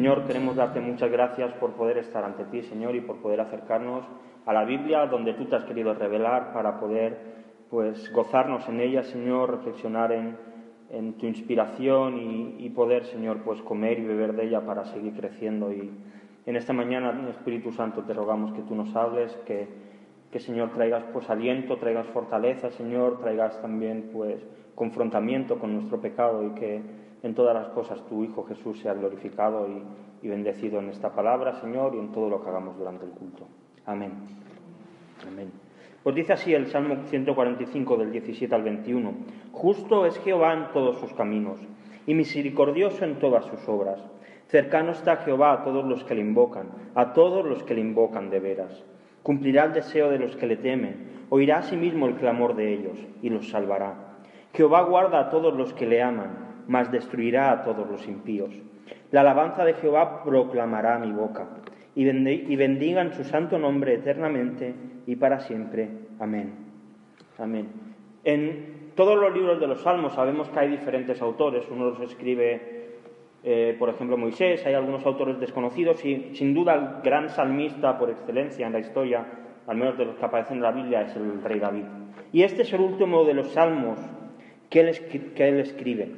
Señor, queremos darte muchas gracias por poder estar ante ti, Señor, y por poder acercarnos a la Biblia, donde tú te has querido revelar para poder, pues, gozarnos en ella, Señor, reflexionar en, en tu inspiración y, poder, Señor, pues, comer y beber de ella para seguir creciendo. Y en esta mañana, Espíritu Santo, te rogamos que tú nos hables, que, que Señor, traigas, pues, aliento, traigas fortaleza, Señor, traigas también, pues, confrontamiento con nuestro pecado y que en todas las cosas tu Hijo Jesús sea glorificado y, bendecido en esta palabra, Señor, y en todo lo que hagamos durante el culto. Amén. Amén. Pues dice así el Salmo 145 del 17 al 21. Justo es Jehová en todos sus caminos y misericordioso en todas sus obras. Cercano está Jehová a todos los que le invocan, a todos los que le invocan de veras. Cumplirá el deseo de los que le temen, oirá a sí mismo el clamor de ellos y los salvará. Jehová guarda a todos los que le aman, mas destruirá a todos los impíos. La alabanza de Jehová proclamará mi boca, y bendigan su santo nombre eternamente y para siempre. Amén. Amén. En todos los libros de los Salmos sabemos que hay diferentes autores. Uno los escribe, eh, por ejemplo, Moisés, hay algunos autores desconocidos y sin duda el gran salmista por excelencia en la historia, al menos de los que aparecen en la Biblia, es el rey David. Y este es el último de los salmos que él, escribe.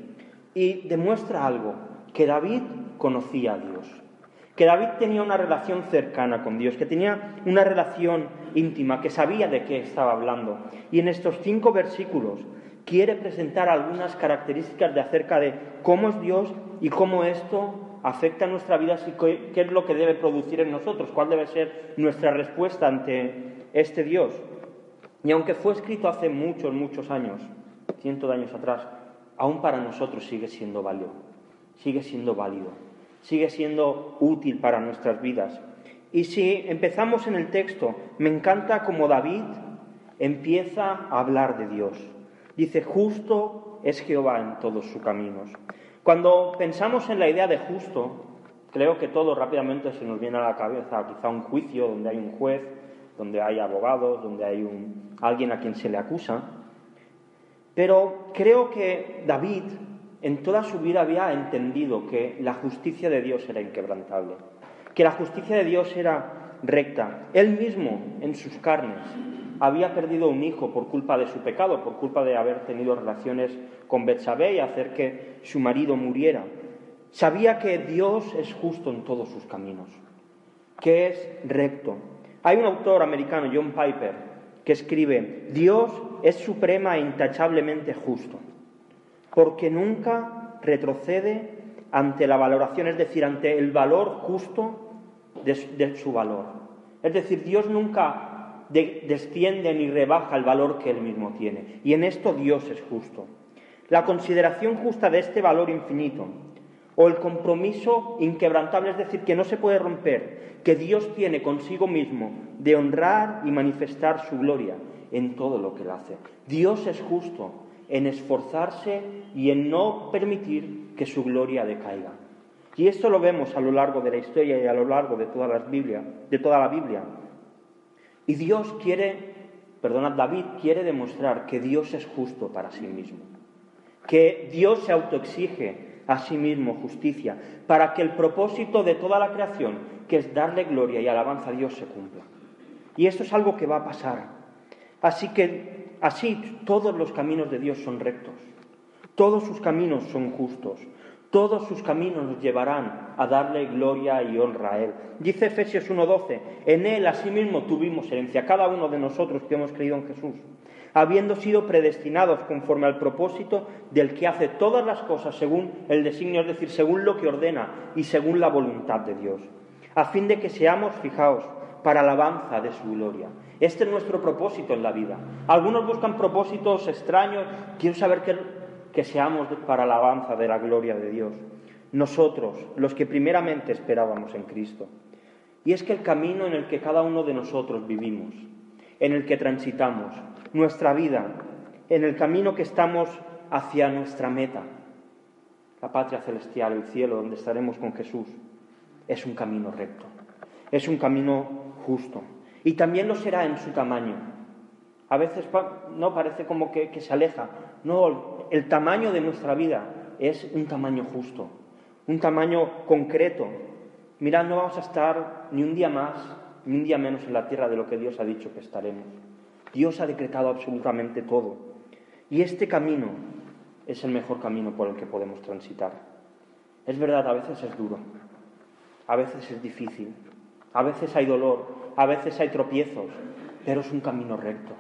Y demuestra algo, que David conocía a Dios, que David tenía una relación cercana con Dios, que tenía una relación íntima, que sabía de qué estaba hablando. Y en estos cinco versículos quiere presentar algunas características de acerca de cómo es Dios y cómo esto afecta nuestra vida y qué es lo que debe producir en nosotros, cuál debe ser nuestra respuesta ante este Dios. Y aunque fue escrito hace muchos, muchos años, cientos de años atrás, aún para nosotros sigue siendo válido, sigue siendo válido, sigue siendo útil para nuestras vidas. Y si empezamos en el texto, me encanta como David empieza a hablar de Dios. Dice, justo es Jehová en todos sus caminos. Cuando pensamos en la idea de justo, creo que todo rápidamente se nos viene a la cabeza quizá un juicio donde hay un juez, donde hay abogados, donde hay alguien a quien se le acusa. Pero creo que David en toda su vida había entendido que la justicia de Dios era inquebrantable, que la justicia de Dios era recta. Él mismo, en sus carnes, había perdido un hijo por culpa de su pecado, por culpa de haber tenido relaciones con Betsabé y hacer que su marido muriera. Sabía que Dios es justo en todos sus caminos, que es recto. Hay un autor americano, John Piper, que escribe, Dios es suprema e intachablemente justo, porque nunca retrocede ante la valoración, es decir, ante el valor justo de, su valor. Es decir, Dios nunca desciende ni rebaja el valor que Él mismo tiene. Y en esto Dios es justo. La consideración justa de este valor infinito o el compromiso inquebrantable, es decir, que no se puede romper, que Dios tiene consigo mismo de honrar y manifestar su gloria en todo lo que él hace. Dios es justo en esforzarse y en no permitir que su gloria decaiga. Y esto lo vemos a lo largo de la historia y a lo largo de toda la Biblia, de toda la Biblia. Y Dios quiere, perdonad, David quiere demostrar que Dios es justo para sí mismo, que Dios se autoexige a sí mismo justicia, para que el propósito de toda la creación, que es darle gloria y alabanza a Dios, se cumpla. Y esto es algo que va a pasar. Así que así todos los caminos de Dios son rectos, todos sus caminos son justos, todos sus caminos nos llevarán a darle gloria y honra a Él. Dice Efesios 1.12, en Él asimismo tuvimos herencia, cada uno de nosotros que hemos creído en Jesús habiendo sido predestinados conforme al propósito del que hace todas las cosas según el designio, es decir, según lo que ordena y según la voluntad de Dios, a fin de que seamos, fijaos, para alabanza de su gloria. Este es nuestro propósito en la vida. Algunos buscan propósitos extraños, quiero saber que, que seamos para alabanza de la gloria de Dios. Nosotros, los que primeramente esperábamos en Cristo. Y es que el camino en el que cada uno de nosotros vivimos, en el que transitamos, nuestra vida, en el camino que estamos hacia nuestra meta, la patria celestial, el cielo, donde estaremos con Jesús, es un camino recto, es un camino justo. Y también lo será en su tamaño. A veces no parece como que, que se aleja. No, el tamaño de nuestra vida es un tamaño justo, un tamaño concreto. Mirad, no vamos a estar ni un día más, ni un día menos en la tierra de lo que Dios ha dicho que estaremos. Dios ha decretado absolutamente todo. Y este camino es el mejor camino por el que podemos transitar. Es verdad, a veces es duro, a veces es difícil, a veces hay dolor, a veces hay tropiezos, pero es un camino recto,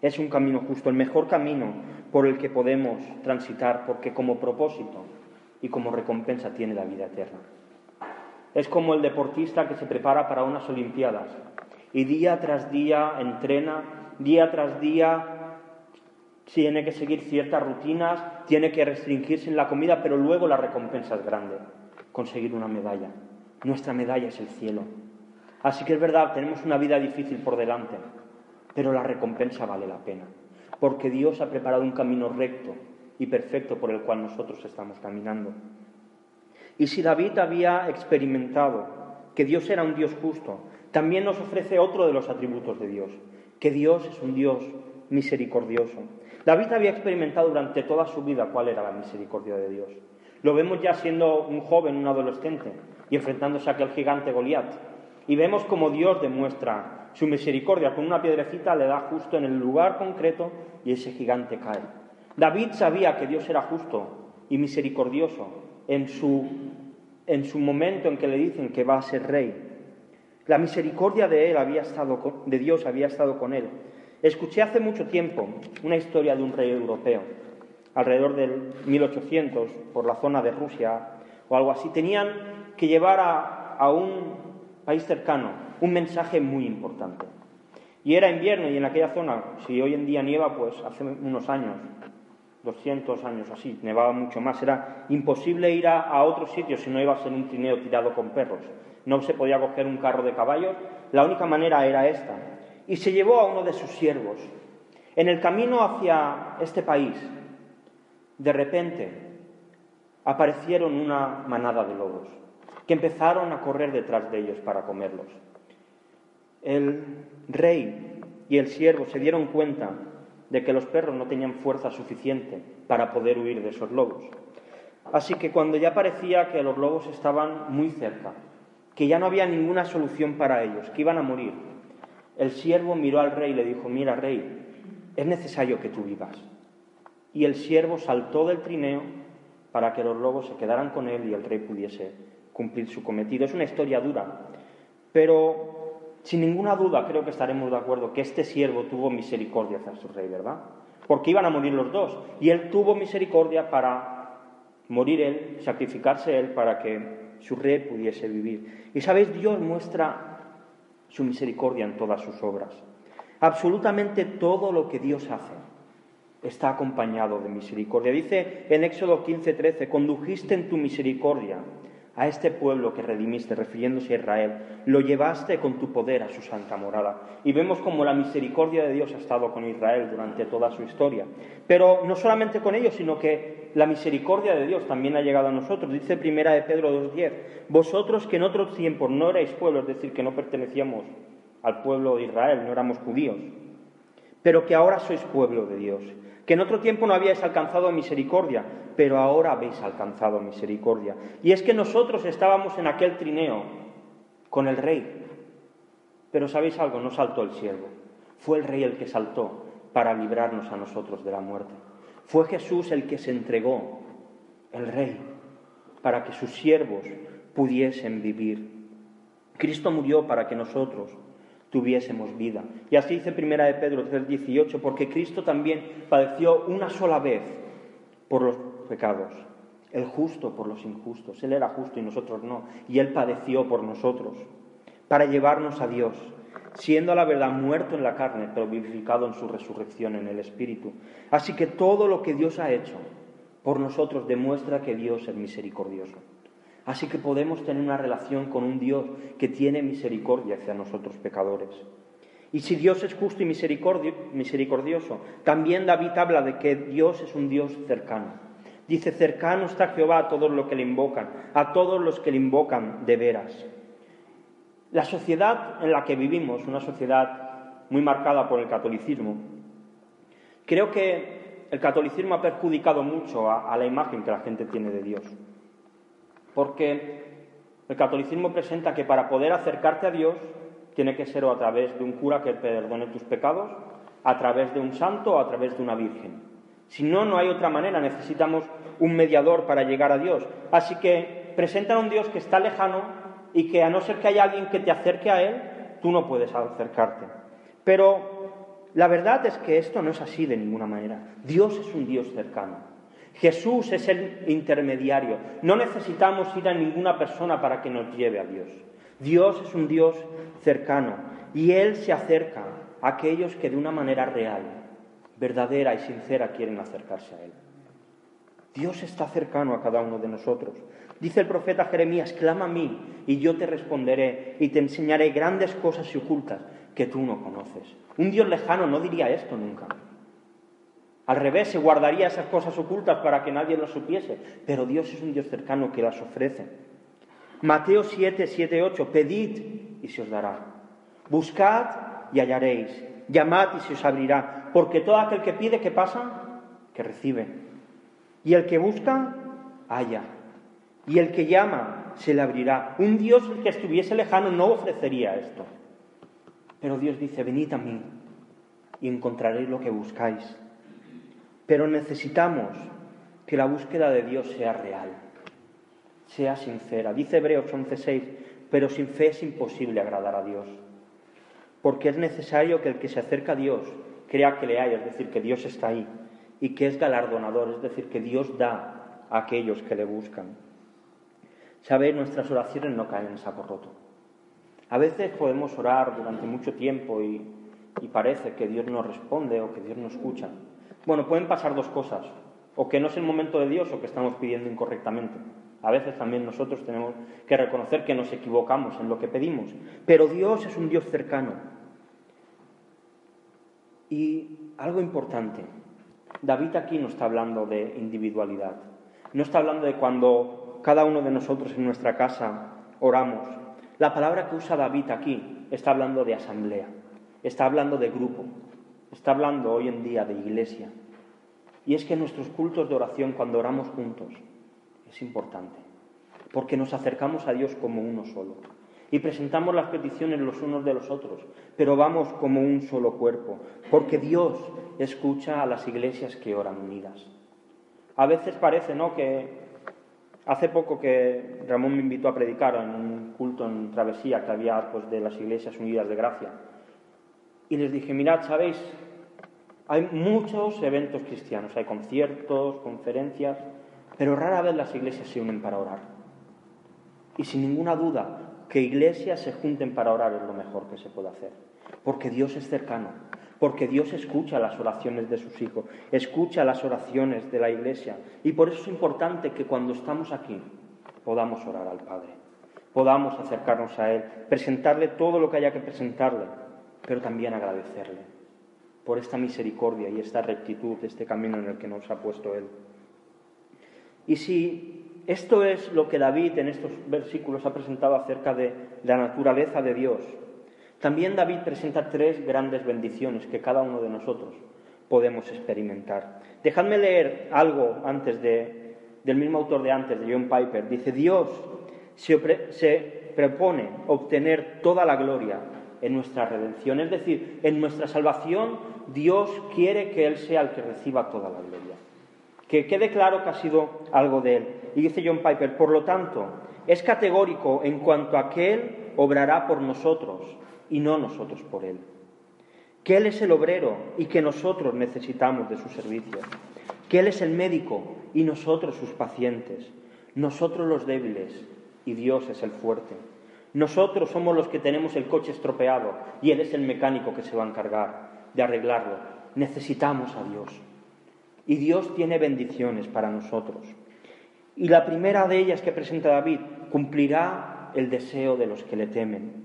es un camino justo, el mejor camino por el que podemos transitar, porque como propósito y como recompensa tiene la vida eterna. Es como el deportista que se prepara para unas Olimpiadas y día tras día entrena, día tras día tiene que seguir ciertas rutinas, tiene que restringirse en la comida, pero luego la recompensa es grande, conseguir una medalla. Nuestra medalla es el cielo. Así que es verdad, tenemos una vida difícil por delante, pero la recompensa vale la pena, porque Dios ha preparado un camino recto y perfecto por el cual nosotros estamos caminando. Y si David había experimentado que Dios era un Dios justo, también nos ofrece otro de los atributos de Dios, que Dios es un Dios misericordioso. David había experimentado durante toda su vida cuál era la misericordia de Dios. Lo vemos ya siendo un joven, un adolescente, y enfrentándose a aquel gigante Goliat. Y vemos como Dios demuestra su misericordia. Con una piedrecita le da justo en el lugar concreto y ese gigante cae. David sabía que Dios era justo y misericordioso en su, en su momento en que le dicen que va a ser rey. La misericordia de él había estado de Dios había estado con él. Escuché hace mucho tiempo una historia de un rey europeo, alrededor del 1800, por la zona de Rusia o algo así. Tenían que llevar a un país cercano un mensaje muy importante. Y era invierno y en aquella zona, si hoy en día nieva, pues hace unos años, 200 años así, nevaba mucho más. Era imposible ir a, a otros sitios si no ibas en un trineo tirado con perros. No se podía coger un carro de caballos. La única manera era esta, y se llevó a uno de sus siervos. En el camino hacia este país, de repente, aparecieron una manada de lobos empezaron a correr detrás de ellos para comerlos. El rey y el siervo se dieron cuenta de que los perros no tenían fuerza suficiente para poder huir de esos lobos. Así que cuando ya parecía que los lobos estaban muy cerca, que ya no había ninguna solución para ellos, que iban a morir, el siervo miró al rey y le dijo, mira rey, es necesario que tú vivas. Y el siervo saltó del trineo para que los lobos se quedaran con él y el rey pudiese cumplir su cometido. Es una historia dura, pero sin ninguna duda creo que estaremos de acuerdo que este siervo tuvo misericordia hacia su rey, ¿verdad? Porque iban a morir los dos y él tuvo misericordia para morir él, sacrificarse él para que su rey pudiese vivir. Y sabéis, Dios muestra su misericordia en todas sus obras. Absolutamente todo lo que Dios hace está acompañado de misericordia. Dice en Éxodo 15:13, condujiste en tu misericordia a este pueblo que redimiste, refiriéndose a Israel, lo llevaste con tu poder a su santa morada. Y vemos como la misericordia de Dios ha estado con Israel durante toda su historia. Pero no solamente con ellos, sino que la misericordia de Dios también ha llegado a nosotros. Dice primera de Pedro 2.10, vosotros que en otros tiempos no erais pueblo, es decir, que no pertenecíamos al pueblo de Israel, no éramos judíos, pero que ahora sois pueblo de Dios que en otro tiempo no habíais alcanzado misericordia, pero ahora habéis alcanzado misericordia. Y es que nosotros estábamos en aquel trineo con el rey. Pero sabéis algo, no saltó el siervo. Fue el rey el que saltó para librarnos a nosotros de la muerte. Fue Jesús el que se entregó, el rey, para que sus siervos pudiesen vivir. Cristo murió para que nosotros tuviésemos vida. Y así dice Primera de Pedro 3:18, porque Cristo también padeció una sola vez por los pecados, el justo por los injustos. Él era justo y nosotros no, y Él padeció por nosotros, para llevarnos a Dios, siendo a la verdad muerto en la carne, pero vivificado en su resurrección en el Espíritu. Así que todo lo que Dios ha hecho por nosotros demuestra que Dios es misericordioso. Así que podemos tener una relación con un Dios que tiene misericordia hacia nosotros pecadores. Y si Dios es justo y misericordioso, también David habla de que Dios es un Dios cercano. Dice, cercano está Jehová a todos los que le invocan, a todos los que le invocan de veras. La sociedad en la que vivimos, una sociedad muy marcada por el catolicismo, creo que el catolicismo ha perjudicado mucho a, a la imagen que la gente tiene de Dios. Porque el catolicismo presenta que para poder acercarte a Dios tiene que ser a través de un cura que perdone tus pecados, a través de un santo o a través de una virgen. Si no, no hay otra manera, necesitamos un mediador para llegar a Dios. Así que presentan un Dios que está lejano y que a no ser que haya alguien que te acerque a Él, tú no puedes acercarte. Pero la verdad es que esto no es así de ninguna manera. Dios es un Dios cercano. Jesús es el intermediario. No necesitamos ir a ninguna persona para que nos lleve a Dios. Dios es un Dios cercano y Él se acerca a aquellos que de una manera real, verdadera y sincera quieren acercarse a Él. Dios está cercano a cada uno de nosotros. Dice el profeta Jeremías, clama a mí y yo te responderé y te enseñaré grandes cosas y ocultas que tú no conoces. Un Dios lejano no diría esto nunca. Al revés, se guardaría esas cosas ocultas para que nadie lo supiese, pero Dios es un Dios cercano que las ofrece. Mateo 7, 7, 8, pedid y se os dará. Buscad y hallaréis. Llamad y se os abrirá. Porque todo aquel que pide, ¿qué pasa? Que recibe. Y el que busca, halla. Y el que llama, se le abrirá. Un Dios que estuviese lejano no ofrecería esto. Pero Dios dice, venid a mí y encontraréis lo que buscáis. Pero necesitamos que la búsqueda de Dios sea real, sea sincera. Dice Hebreos 11:6, pero sin fe es imposible agradar a Dios, porque es necesario que el que se acerca a Dios crea que le hay, es decir, que Dios está ahí, y que es galardonador, es decir, que Dios da a aquellos que le buscan. Sabéis, nuestras oraciones no caen en saco roto. A veces podemos orar durante mucho tiempo y, y parece que Dios no responde o que Dios no escucha. Bueno, pueden pasar dos cosas, o que no es el momento de Dios o que estamos pidiendo incorrectamente. A veces también nosotros tenemos que reconocer que nos equivocamos en lo que pedimos, pero Dios es un Dios cercano. Y algo importante, David aquí no está hablando de individualidad, no está hablando de cuando cada uno de nosotros en nuestra casa oramos. La palabra que usa David aquí está hablando de asamblea, está hablando de grupo, está hablando hoy en día de iglesia. Y es que nuestros cultos de oración, cuando oramos juntos, es importante, porque nos acercamos a Dios como uno solo y presentamos las peticiones los unos de los otros, pero vamos como un solo cuerpo, porque Dios escucha a las iglesias que oran unidas. A veces parece, ¿no?, que hace poco que Ramón me invitó a predicar en un culto en travesía que había pues, de las iglesias unidas de gracia, y les dije, mirad, ¿sabéis? Hay muchos eventos cristianos, hay conciertos, conferencias, pero rara vez las iglesias se unen para orar. Y sin ninguna duda, que iglesias se junten para orar es lo mejor que se puede hacer, porque Dios es cercano, porque Dios escucha las oraciones de sus hijos, escucha las oraciones de la iglesia, y por eso es importante que cuando estamos aquí podamos orar al Padre, podamos acercarnos a Él, presentarle todo lo que haya que presentarle pero también agradecerle por esta misericordia y esta rectitud, este camino en el que nos ha puesto Él. Y si esto es lo que David en estos versículos ha presentado acerca de la naturaleza de Dios, también David presenta tres grandes bendiciones que cada uno de nosotros podemos experimentar. Dejadme leer algo antes de, del mismo autor de antes, de John Piper. Dice, Dios se, se propone obtener toda la gloria en nuestra redención. Es decir, en nuestra salvación Dios quiere que Él sea el que reciba toda la gloria. Que quede claro que ha sido algo de Él. Y dice John Piper, por lo tanto, es categórico en cuanto a que Él obrará por nosotros y no nosotros por Él. Que Él es el obrero y que nosotros necesitamos de su servicio. Que Él es el médico y nosotros sus pacientes. Nosotros los débiles y Dios es el fuerte nosotros somos los que tenemos el coche estropeado y Él es el mecánico que se va a encargar de arreglarlo. Necesitamos a Dios. Y Dios tiene bendiciones para nosotros. Y la primera de ellas que presenta David cumplirá el deseo de los que le temen.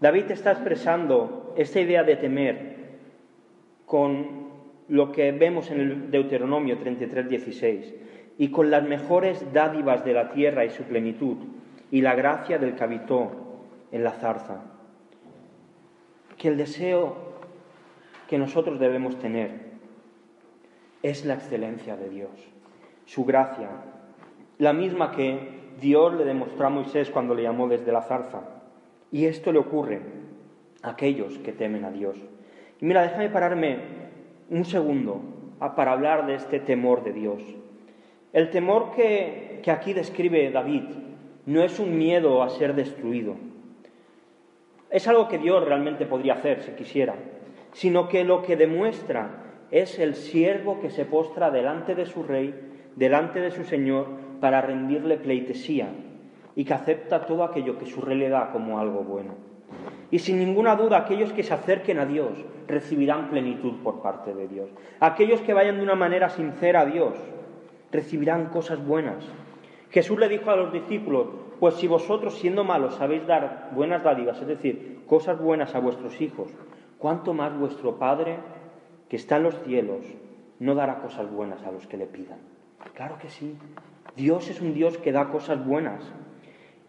David está expresando esta idea de temer con lo que vemos en el Deuteronomio 33, 16 y con las mejores dádivas de la tierra y su plenitud y la gracia del que habitó en la zarza. Que el deseo que nosotros debemos tener es la excelencia de Dios, su gracia, la misma que Dios le demostró a Moisés cuando le llamó desde la zarza. Y esto le ocurre a aquellos que temen a Dios. Y mira, déjame pararme un segundo para hablar de este temor de Dios. El temor que, que aquí describe David no es un miedo a ser destruido. Es algo que Dios realmente podría hacer si quisiera, sino que lo que demuestra es el siervo que se postra delante de su rey, delante de su señor, para rendirle pleitesía y que acepta todo aquello que su rey le da como algo bueno. Y sin ninguna duda, aquellos que se acerquen a Dios recibirán plenitud por parte de Dios. Aquellos que vayan de una manera sincera a Dios recibirán cosas buenas. Jesús le dijo a los discípulos, pues si vosotros siendo malos sabéis dar buenas dádivas, es decir, cosas buenas a vuestros hijos, ¿cuánto más vuestro Padre que está en los cielos no dará cosas buenas a los que le pidan? Claro que sí. Dios es un Dios que da cosas buenas.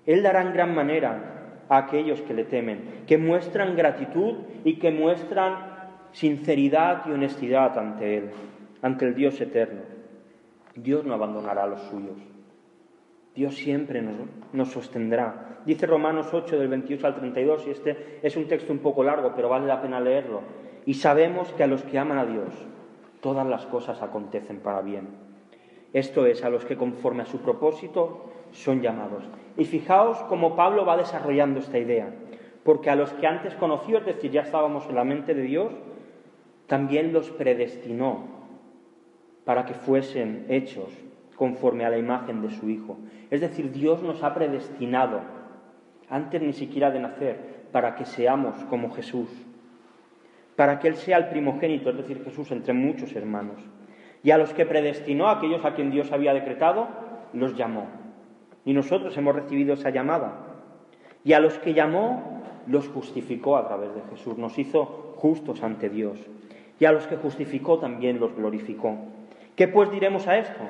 Él dará en gran manera a aquellos que le temen, que muestran gratitud y que muestran sinceridad y honestidad ante Él, ante el Dios eterno. Dios no abandonará a los suyos. Dios siempre nos, sostendrá. Dice Romanos 8 del 28 al 32, y este es un texto un poco largo, pero vale la pena leerlo. Y sabemos que a los que aman a Dios, todas las cosas acontecen para bien. Esto es, a los que conforme a su propósito son llamados. Y fijaos cómo Pablo va desarrollando esta idea, porque a los que antes conoció, es decir, ya estábamos en la mente de Dios, también los predestinó para que fuesen hechos conforme a la imagen de su Hijo. Es decir, Dios nos ha predestinado, antes ni siquiera de nacer, para que seamos como Jesús, para que Él sea el primogénito, es decir, Jesús entre muchos hermanos. Y a los que predestinó, aquellos a quien Dios había decretado, los llamó. Y nosotros hemos recibido esa llamada. Y a los que llamó, los justificó a través de Jesús, nos hizo justos ante Dios. Y a los que justificó también los glorificó. ¿Qué pues diremos a esto?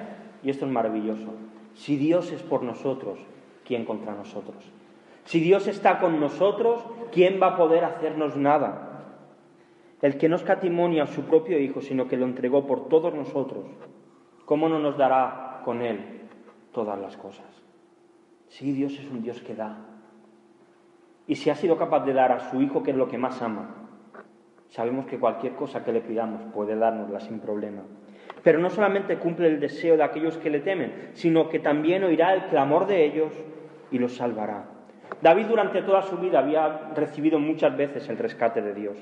Y esto es maravilloso. Si Dios es por nosotros, ¿quién contra nosotros? Si Dios está con nosotros, ¿quién va a poder hacernos nada? El que no escatimonia a su propio Hijo, sino que lo entregó por todos nosotros, ¿cómo no nos dará con Él todas las cosas? Sí, Dios es un Dios que da. Y si ha sido capaz de dar a su Hijo, que es lo que más ama, sabemos que cualquier cosa que le pidamos puede dárnosla sin problema. Pero no solamente cumple el deseo de aquellos que le temen, sino que también oirá el clamor de ellos y los salvará. David durante toda su vida había recibido muchas veces el rescate de Dios.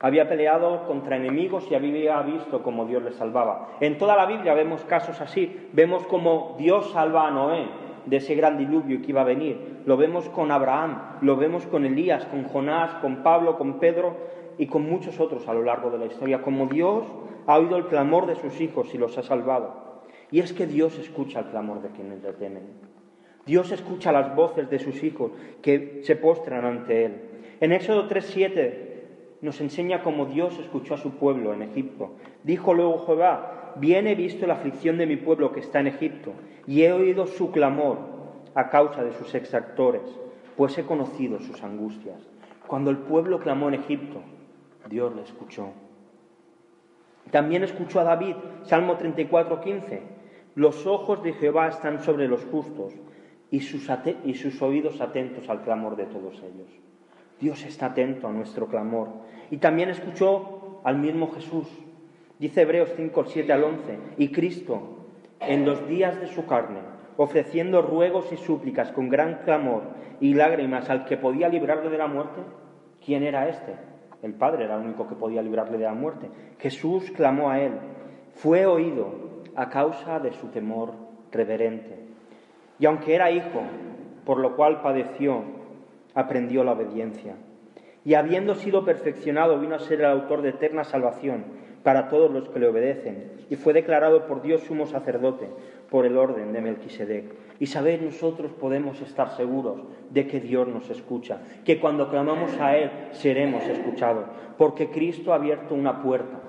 Había peleado contra enemigos y había visto cómo Dios le salvaba. En toda la Biblia vemos casos así. Vemos cómo Dios salva a Noé de ese gran diluvio que iba a venir. Lo vemos con Abraham, lo vemos con Elías, con Jonás, con Pablo, con Pedro y con muchos otros a lo largo de la historia. Como Dios ha oído el clamor de sus hijos y los ha salvado. Y es que Dios escucha el clamor de quienes le temen. Dios escucha las voces de sus hijos que se postran ante Él. En Éxodo 3:7 nos enseña cómo Dios escuchó a su pueblo en Egipto. Dijo luego Jehová, bien he visto la aflicción de mi pueblo que está en Egipto, y he oído su clamor a causa de sus exactores, pues he conocido sus angustias. Cuando el pueblo clamó en Egipto, Dios le escuchó. También escuchó a David, Salmo 34, 15. Los ojos de Jehová están sobre los justos y sus, oídos atentos al clamor de todos ellos. Dios está atento a nuestro clamor. Y también escuchó al mismo Jesús. Dice Hebreos 5, 7 al 11. Y Cristo, en los días de su carne, ofreciendo ruegos y súplicas con gran clamor y lágrimas al que podía librarle de la muerte, ¿quién era este? El Padre era el único que podía librarle de la muerte. Jesús clamó a él. Fue oído a causa de su temor reverente. Y aunque era hijo, por lo cual padeció, aprendió la obediencia. Y habiendo sido perfeccionado, vino a ser el autor de eterna salvación para todos los que le obedecen, y fue declarado por Dios sumo sacerdote por el orden de Melquisedec. Y sabéis, nosotros podemos estar seguros de que Dios nos escucha, que cuando clamamos a Él seremos escuchados, porque Cristo ha abierto una puerta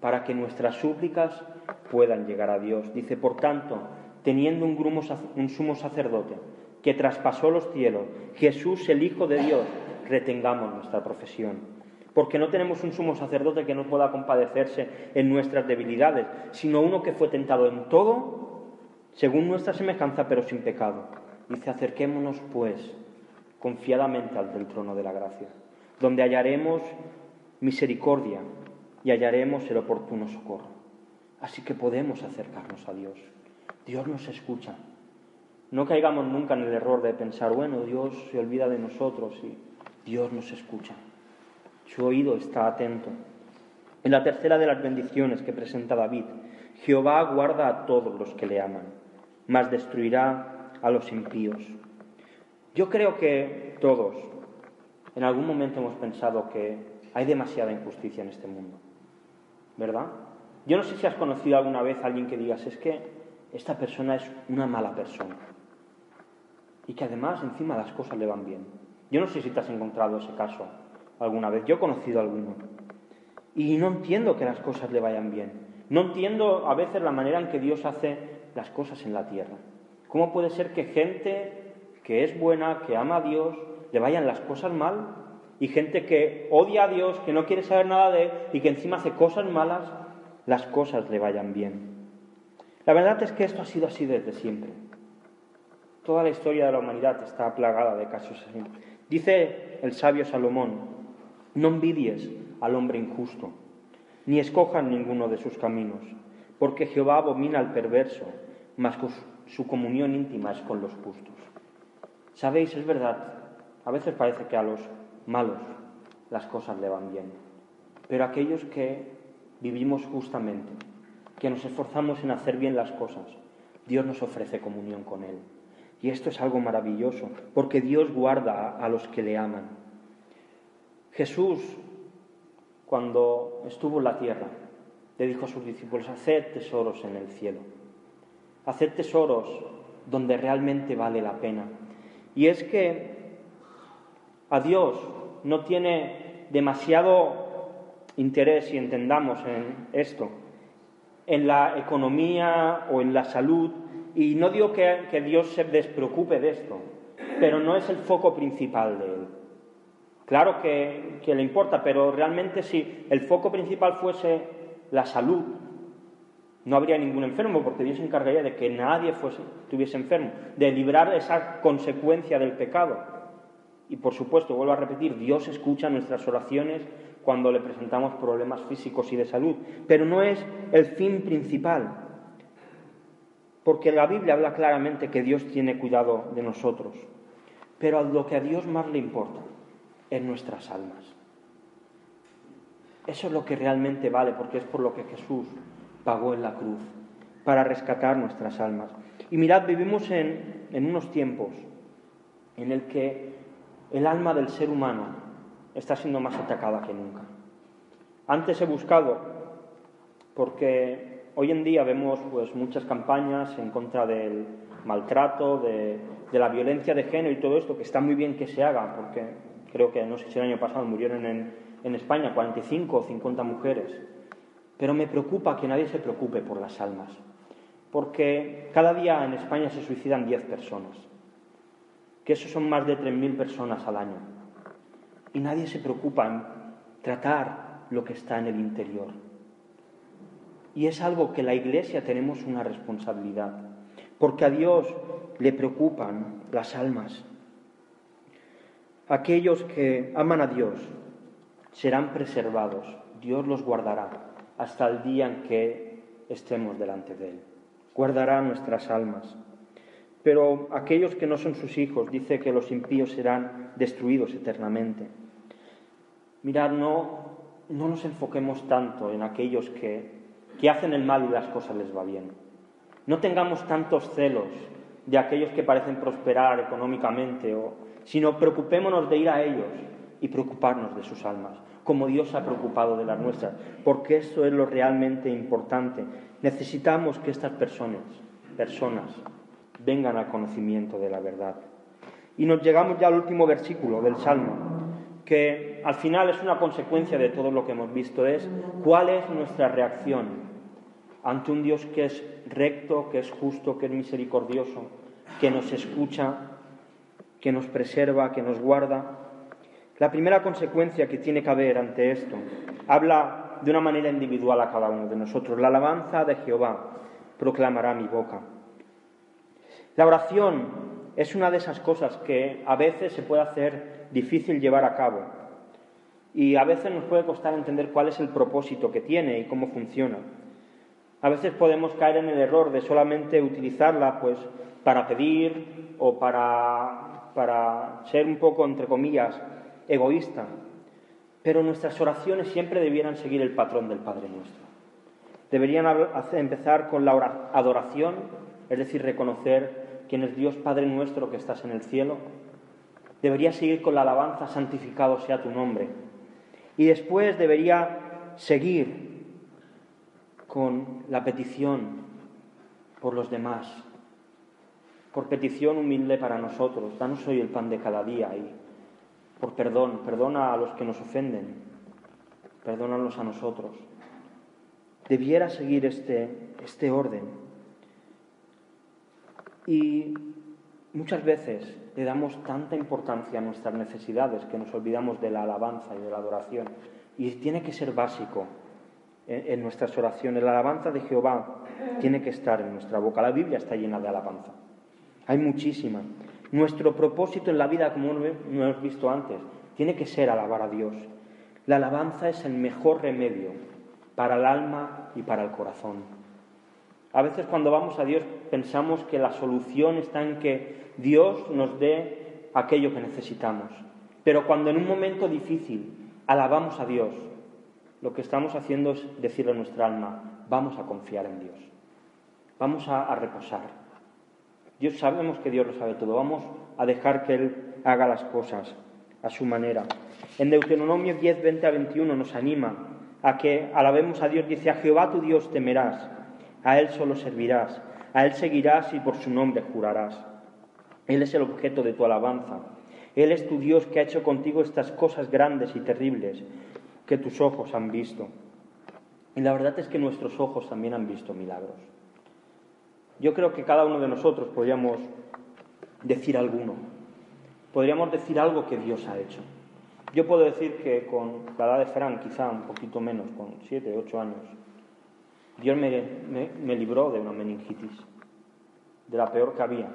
para que nuestras súplicas puedan llegar a Dios. Dice, por tanto, teniendo un sumo sacerdote, que traspasó los cielos, Jesús el Hijo de Dios, retengamos nuestra profesión. Porque no tenemos un sumo sacerdote que no pueda compadecerse en nuestras debilidades, sino uno que fue tentado en todo, según nuestra semejanza, pero sin pecado. Dice, acerquémonos pues confiadamente al del trono de la gracia, donde hallaremos misericordia y hallaremos el oportuno socorro. Así que podemos acercarnos a Dios. Dios nos escucha. No caigamos nunca en el error de pensar, bueno, Dios se olvida de nosotros y Dios nos escucha. Su oído está atento. En la tercera de las bendiciones que presenta David, Jehová guarda a todos los que le aman, mas destruirá a los impíos. Yo creo que todos en algún momento hemos pensado que hay demasiada injusticia en este mundo, ¿verdad? Yo no sé si has conocido alguna vez a alguien que digas, es que esta persona es una mala persona y que además encima las cosas le van bien. Yo no sé si te has encontrado ese caso alguna vez, yo he conocido alguno y no entiendo que las cosas le vayan bien. No entiendo a veces la manera en que Dios hace las cosas en la tierra. ¿Cómo puede ser que gente que es buena, que ama a Dios, le vayan las cosas mal? Y gente que odia a Dios, que no quiere saber nada de Él y que encima hace cosas malas, las cosas le vayan bien. La verdad es que esto ha sido así desde siempre. Toda la historia de la humanidad está plagada de casos así. Dice el sabio Salomón, no envidies al hombre injusto, ni escojan ninguno de sus caminos, porque Jehová abomina al perverso, mas su comunión íntima es con los justos. Sabéis, es verdad, a veces parece que a los malos las cosas le van bien, pero aquellos que vivimos justamente, que nos esforzamos en hacer bien las cosas, Dios nos ofrece comunión con Él. Y esto es algo maravilloso, porque Dios guarda a los que le aman. Jesús cuando estuvo en la tierra, le dijo a sus discípulos, haced tesoros en el cielo, haced tesoros donde realmente vale la pena. Y es que a Dios no tiene demasiado interés, si entendamos en esto, en la economía o en la salud, y no digo que, que Dios se despreocupe de esto, pero no es el foco principal de. Claro que, le importa, pero realmente si el foco principal fuese la salud, no habría ningún enfermo, porque Dios se encargaría de que nadie fuese, estuviese enfermo, de librar esa consecuencia del pecado. Y por supuesto, vuelvo a repetir, Dios escucha nuestras oraciones cuando le presentamos problemas físicos y de salud, pero no es el fin principal, porque la Biblia habla claramente que Dios tiene cuidado de nosotros, pero a lo que a Dios más le importa en nuestras almas. Eso es lo que realmente vale, porque es por lo que Jesús pagó en la cruz, para rescatar nuestras almas. Y mirad, vivimos en, en unos tiempos en el que el alma del ser humano está siendo más atacada que nunca. Antes he buscado, porque hoy en día vemos pues, muchas campañas en contra del maltrato, de, de la violencia de género y todo esto, que está muy bien que se haga, porque creo que no sé si el año pasado murieron en, en España 45 o 50 mujeres. Pero me preocupa que nadie se preocupe por las almas, porque cada día en España se suicidan 10 personas, que eso son más de 3.000 personas al año. Y nadie se preocupa en tratar lo que está en el interior. Y es algo que la Iglesia tenemos una responsabilidad, porque a Dios le preocupan las almas. Aquellos que aman a Dios serán preservados, Dios los guardará hasta el día en que estemos delante de Él. Guardará nuestras almas. Pero aquellos que no son sus hijos, dice que los impíos serán destruidos eternamente. Mirad, no, no nos enfoquemos tanto en aquellos que, que hacen el mal y las cosas les va bien. No tengamos tantos celos de aquellos que parecen prosperar económicamente o, sino preocupémonos de ir a ellos y preocuparnos de sus almas, como Dios ha preocupado de las nuestras, porque eso es lo realmente importante. Necesitamos que estas personas, personas, vengan al conocimiento de la verdad. Y nos llegamos ya al último versículo del Salmo, que al final es una consecuencia de todo lo que hemos visto, es cuál es nuestra reacción ante un Dios que es recto, que es justo, que es misericordioso, que nos escucha que nos preserva, que nos guarda. La primera consecuencia que tiene que haber ante esto habla de una manera individual a cada uno de nosotros. La alabanza de Jehová proclamará mi boca. La oración es una de esas cosas que a veces se puede hacer difícil llevar a cabo y a veces nos puede costar entender cuál es el propósito que tiene y cómo funciona. A veces podemos caer en el error de solamente utilizarla pues para pedir o para, para ser un poco, entre comillas, egoísta. Pero nuestras oraciones siempre debieran seguir el patrón del Padre nuestro. Deberían empezar con la adoración, es decir, reconocer quién es Dios Padre nuestro que estás en el cielo. Debería seguir con la alabanza, santificado sea tu nombre. Y después debería seguir con la petición por los demás, por petición humilde para nosotros, danos hoy el pan de cada día y por perdón, perdona a los que nos ofenden, perdónanos a nosotros. Debiera seguir este, este orden. Y muchas veces le damos tanta importancia a nuestras necesidades que nos olvidamos de la alabanza y de la adoración. Y tiene que ser básico en, nuestras oraciones. La alabanza de Jehová tiene que estar en nuestra boca. La Biblia está llena de alabanza. Hay muchísima. Nuestro propósito en la vida, como no hemos visto antes, tiene que ser alabar a Dios. La alabanza es el mejor remedio para el alma y para el corazón. A veces cuando vamos a Dios pensamos que la solución está en que Dios nos dé aquello que necesitamos. Pero cuando en un momento difícil alabamos a Dios, lo que estamos haciendo es decirle a nuestra alma, vamos a confiar en Dios, vamos a, reposar. Dios sabemos que Dios lo sabe todo, vamos a dejar que Él haga las cosas a su manera. En Deuteronomio 10, 20 a 21 nos anima a que alabemos a Dios, dice, a Jehová tu Dios temerás, a Él solo servirás, a Él seguirás y por su nombre jurarás. Él es el objeto de tu alabanza. Él es tu Dios que ha hecho contigo estas cosas grandes y terribles que tus ojos han visto. Y la verdad es que nuestros ojos también han visto milagros. Yo creo que cada uno de nosotros podríamos decir alguno. Podríamos decir algo que Dios ha hecho. Yo puedo decir que con la edad de Fran, quizá un poquito menos, con siete, ocho años, Dios me, me libró de una meningitis, de la peor que había.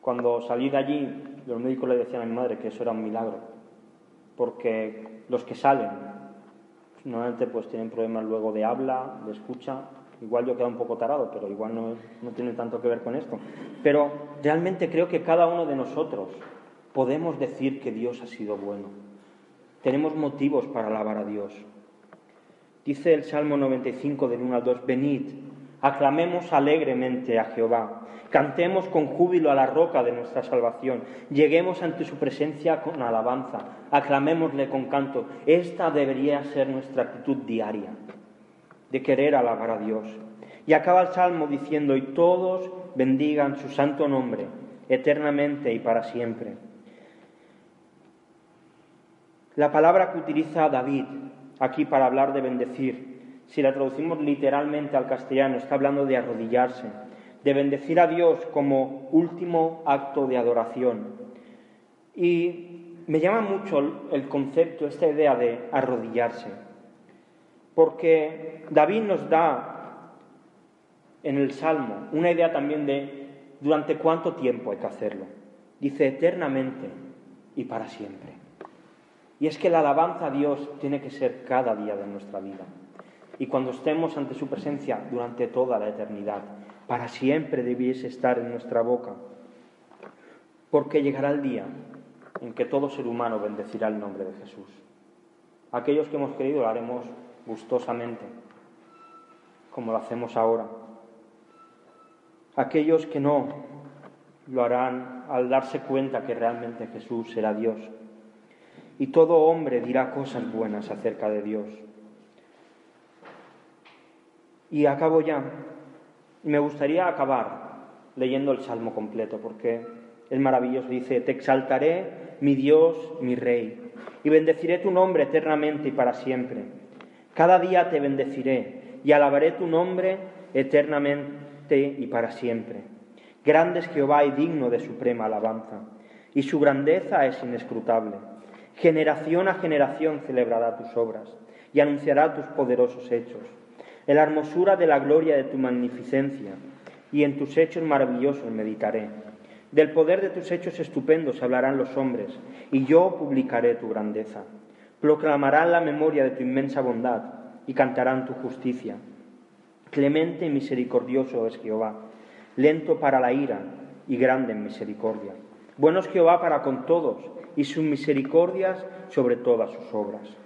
Cuando salí de allí, los médicos le decían a mi madre que eso era un milagro, porque los que salen normalmente pues tienen problemas luego de habla, de escucha. Igual yo quedo un poco tarado, pero igual no, no tiene tanto que ver con esto. Pero realmente creo que cada uno de nosotros podemos decir que Dios ha sido bueno. Tenemos motivos para alabar a Dios. Dice el Salmo 95 del 1 al 2, venid, aclamemos alegremente a Jehová Cantemos con júbilo a la roca de nuestra salvación. Lleguemos ante su presencia con alabanza. Aclamémosle con canto. Esta debería ser nuestra actitud diaria, de querer alabar a Dios. Y acaba el salmo diciendo, y todos bendigan su santo nombre, eternamente y para siempre. La palabra que utiliza David aquí para hablar de bendecir, si la traducimos literalmente al castellano, está hablando de arrodillarse de bendecir a Dios como último acto de adoración. Y me llama mucho el concepto, esta idea de arrodillarse, porque David nos da en el Salmo una idea también de durante cuánto tiempo hay que hacerlo. Dice eternamente y para siempre. Y es que la alabanza a Dios tiene que ser cada día de nuestra vida. Y cuando estemos ante su presencia durante toda la eternidad para siempre debiese estar en nuestra boca, porque llegará el día en que todo ser humano bendecirá el nombre de Jesús. Aquellos que hemos creído lo haremos gustosamente, como lo hacemos ahora. Aquellos que no lo harán al darse cuenta que realmente Jesús será Dios. Y todo hombre dirá cosas buenas acerca de Dios. Y acabo ya me gustaría acabar leyendo el Salmo completo, porque es maravilloso. Dice, te exaltaré, mi Dios, mi Rey, y bendeciré tu nombre eternamente y para siempre. Cada día te bendeciré y alabaré tu nombre eternamente y para siempre. Grande es Jehová y digno de suprema alabanza, y su grandeza es inescrutable. Generación a generación celebrará tus obras y anunciará tus poderosos hechos en la hermosura de la gloria de tu magnificencia y en tus hechos maravillosos meditaré. Del poder de tus hechos estupendos hablarán los hombres, y yo publicaré tu grandeza. Proclamarán la memoria de tu inmensa bondad, y cantarán tu justicia. Clemente y misericordioso es Jehová, lento para la ira y grande en misericordia. Bueno es Jehová para con todos, y sus misericordias sobre todas sus obras.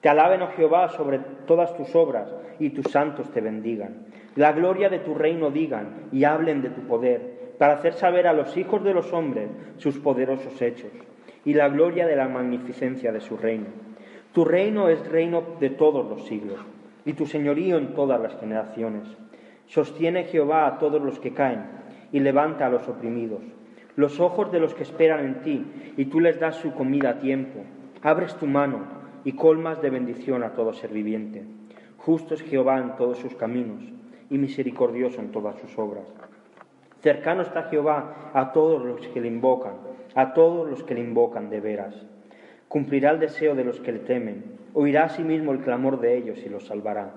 Te alaben, oh Jehová, sobre todas tus obras, y tus santos te bendigan. La gloria de tu reino digan, y hablen de tu poder, para hacer saber a los hijos de los hombres sus poderosos hechos, y la gloria de la magnificencia de su reino. Tu reino es reino de todos los siglos, y tu señorío en todas las generaciones. Sostiene Jehová a todos los que caen, y levanta a los oprimidos. Los ojos de los que esperan en ti, y tú les das su comida a tiempo. Abres tu mano y colmas de bendición a todo ser viviente. Justo es Jehová en todos sus caminos y misericordioso en todas sus obras. Cercano está Jehová a todos los que le invocan, a todos los que le invocan de veras. Cumplirá el deseo de los que le temen, oirá a sí el clamor de ellos y los salvará.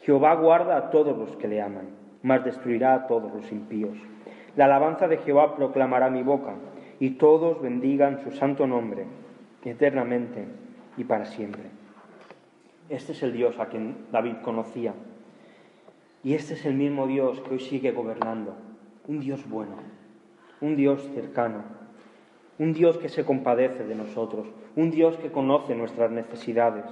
Jehová guarda a todos los que le aman, mas destruirá a todos los impíos. La alabanza de Jehová proclamará mi boca, y todos bendigan su santo nombre eternamente y para siempre. Este es el Dios a quien David conocía. Y este es el mismo Dios que hoy sigue gobernando. Un Dios bueno, un Dios cercano, un Dios que se compadece de nosotros, un Dios que conoce nuestras necesidades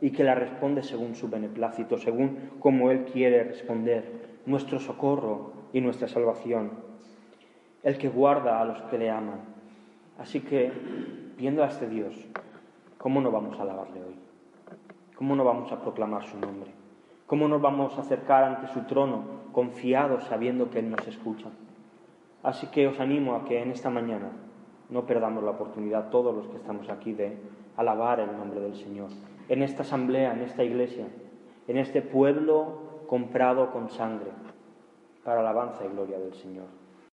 y que la responde según su beneplácito, según como Él quiere responder, nuestro socorro y nuestra salvación, el que guarda a los que le aman. Así que, viendo a este Dios, ¿cómo no vamos a alabarle hoy? ¿Cómo no vamos a proclamar su nombre? ¿Cómo nos vamos a acercar ante su trono confiados sabiendo que Él nos escucha? Así que os animo a que en esta mañana no perdamos la oportunidad, todos los que estamos aquí, de alabar el nombre del Señor. En esta asamblea, en esta iglesia, en este pueblo comprado con sangre, para alabanza y gloria del Señor.